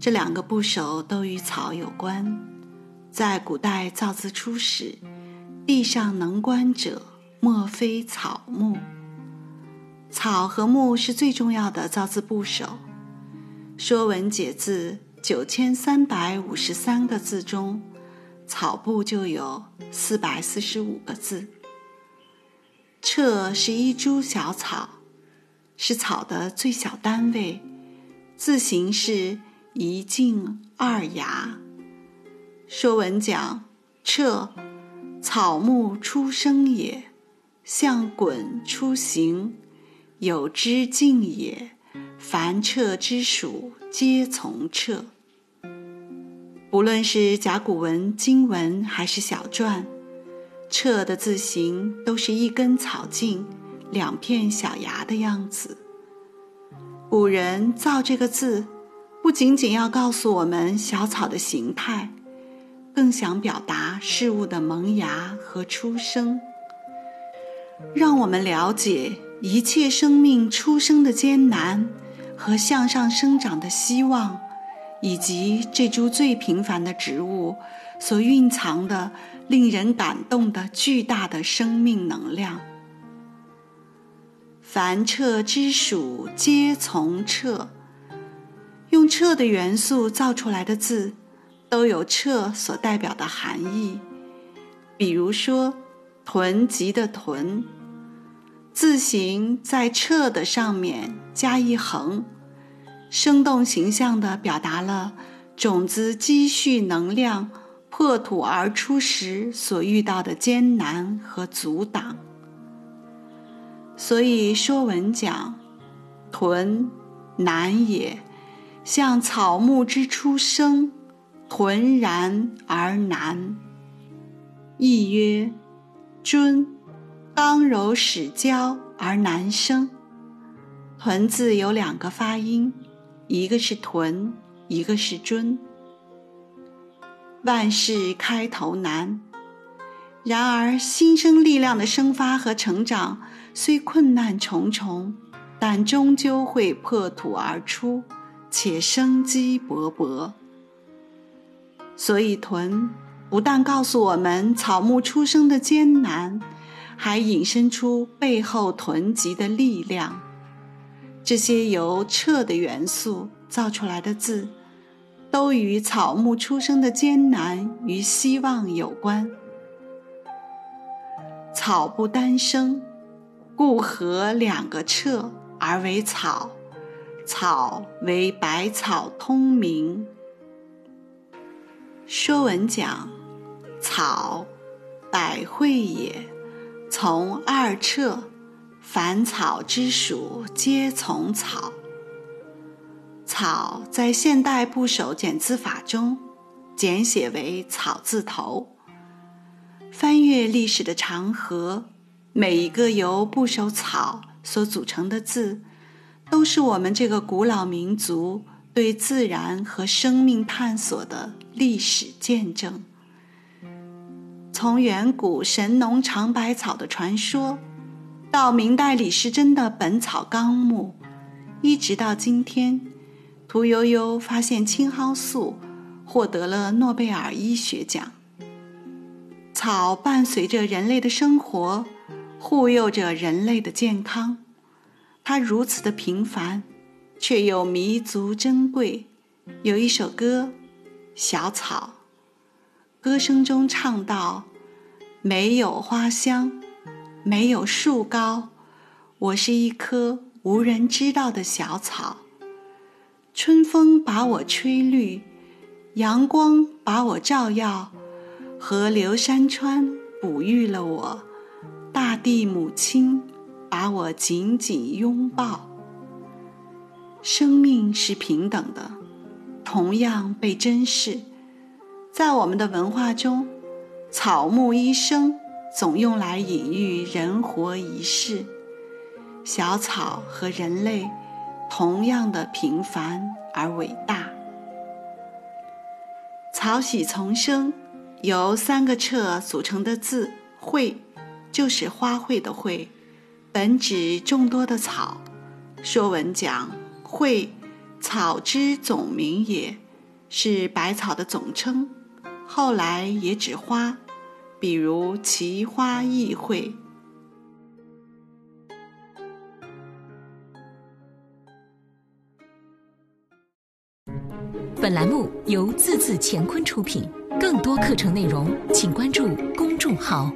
这两个部首都与草有关。在古代造字初始，地上能观者，莫非草木。草和木是最重要的造字部首。《说文解字》九千三百五十三个字中，草部就有四百四十五个字。彻是一株小草。是草的最小单位，字形是一茎二芽。说文讲：彻，草木出生也，象滚出行，有之茎也。凡彻之属，皆从彻。不论是甲骨文、金文还是小篆，彻的字形都是一根草茎。两片小芽的样子。古人造这个字，不仅仅要告诉我们小草的形态，更想表达事物的萌芽和出生，让我们了解一切生命出生的艰难和向上生长的希望，以及这株最平凡的植物所蕴藏的令人感动的巨大的生命能量。凡彻之属，皆从彻。用彻的元素造出来的字，都有彻所代表的含义。比如说“囤积”的“囤”，字形在彻的上面加一横，生动形象地表达了种子积蓄能量破土而出时所遇到的艰难和阻挡。所以《说文》讲：“屯难也，像草木之出生，屯然而难。”亦曰：“尊，刚柔始交而难生。”“屯”字有两个发音，一个是“屯”，一个是“尊”。万事开头难。然而，新生力量的生发和成长虽困难重重，但终究会破土而出，且生机勃勃。所以，屯不但告诉我们草木出生的艰难，还引申出背后囤积的力量。这些由彻的元素造出来的字，都与草木出生的艰难与希望有关。草不单生，故合两个彻而为草。草为百草通名。说文讲：草，百会也。从二彻，凡草之属，皆从草。草在现代部首简字法中，简写为草字头。翻阅历史的长河，每一个由部首“草”所组成的字，都是我们这个古老民族对自然和生命探索的历史见证。从远古神农尝百草的传说，到明代李时珍的《本草纲目》，一直到今天，屠呦呦发现青蒿素，获得了诺贝尔医学奖。草伴随着人类的生活，护佑着人类的健康。它如此的平凡，却又弥足珍贵。有一首歌《小草》，歌声中唱道：“没有花香，没有树高，我是一棵无人知道的小草。春风把我吹绿，阳光把我照耀。”河流山川哺育了我，大地母亲把我紧紧拥抱。生命是平等的，同样被珍视。在我们的文化中，草木一生总用来隐喻人活一世。小草和人类同样的平凡而伟大。草喜丛生，由三个彻组成的字“卉”，就是花卉的“卉”，本指众多的草。《说文》讲：“卉，草之总名也，是百草的总称。后来也指花，比如奇花异卉。”本栏目由字字乾坤出品，更多课程内容请关注公众号。